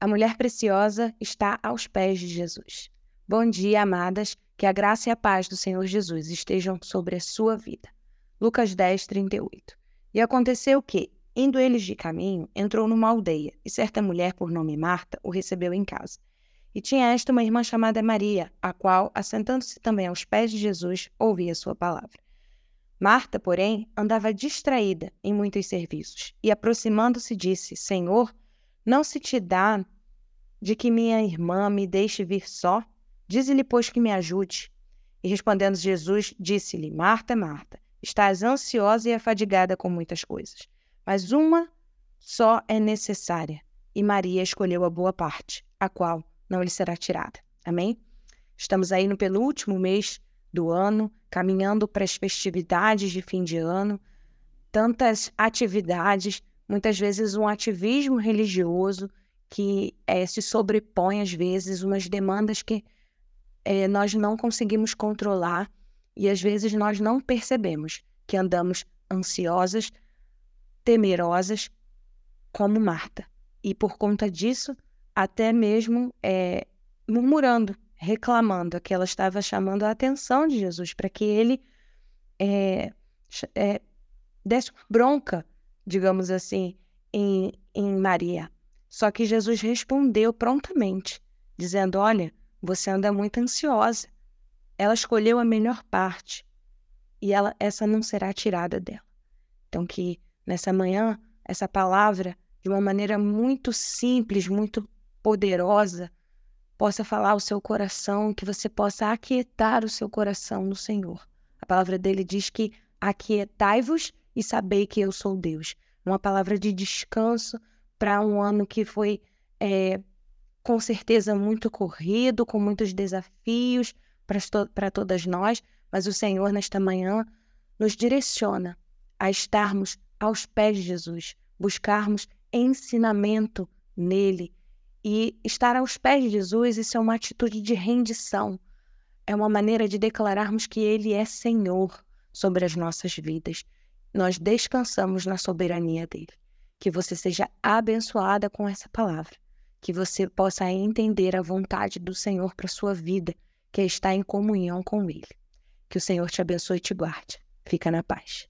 A mulher preciosa está aos pés de Jesus. Bom dia, amadas, que a graça e a paz do Senhor Jesus estejam sobre a sua vida. Lucas 10, 38. E aconteceu que, indo eles de caminho, entrou numa aldeia, e certa mulher, por nome Marta, o recebeu em casa. E tinha esta uma irmã chamada Maria, a qual, assentando-se também aos pés de Jesus, ouvia sua palavra. Marta, porém, andava distraída em muitos serviços, e aproximando-se disse: Senhor, não se te dá de que minha irmã me deixe vir só? Dize-lhe, pois, que me ajude. E respondendo Jesus, disse-lhe: Marta, Marta, estás ansiosa e afadigada com muitas coisas, mas uma só é necessária, e Maria escolheu a boa parte, a qual não lhe será tirada. Amém? Estamos aí no penúltimo mês do ano, caminhando para as festividades de fim de ano, tantas atividades, muitas vezes um ativismo religioso que é, se sobrepõe às vezes umas demandas que é, nós não conseguimos controlar e às vezes nós não percebemos que andamos ansiosas, temerosas, como Marta. E por conta disso, até mesmo é, murmurando, reclamando, que ela estava chamando a atenção de Jesus para que ele desse bronca digamos assim, em, em Maria. Só que Jesus respondeu prontamente, dizendo: Olha, você anda muito ansiosa. Ela escolheu a melhor parte e ela, essa não será tirada dela. Então, que nessa manhã, essa palavra, de uma maneira muito simples, muito poderosa, possa falar ao seu coração, que você possa aquietar o seu coração no Senhor. A palavra dele diz que aquietai-vos e sabei que eu sou Deus. Uma palavra de descanso para um ano que foi é, com certeza muito corrido, com muitos desafios para todas nós, mas o Senhor, nesta manhã, nos direciona a estarmos aos pés de Jesus, buscarmos ensinamento nele. E estar aos pés de Jesus, isso é uma atitude de rendição, é uma maneira de declararmos que Ele é Senhor sobre as nossas vidas nós descansamos na soberania dele. Que você seja abençoada com essa palavra, que você possa entender a vontade do Senhor para sua vida, que estar em comunhão com ele. Que o Senhor te abençoe e te guarde. Fica na paz.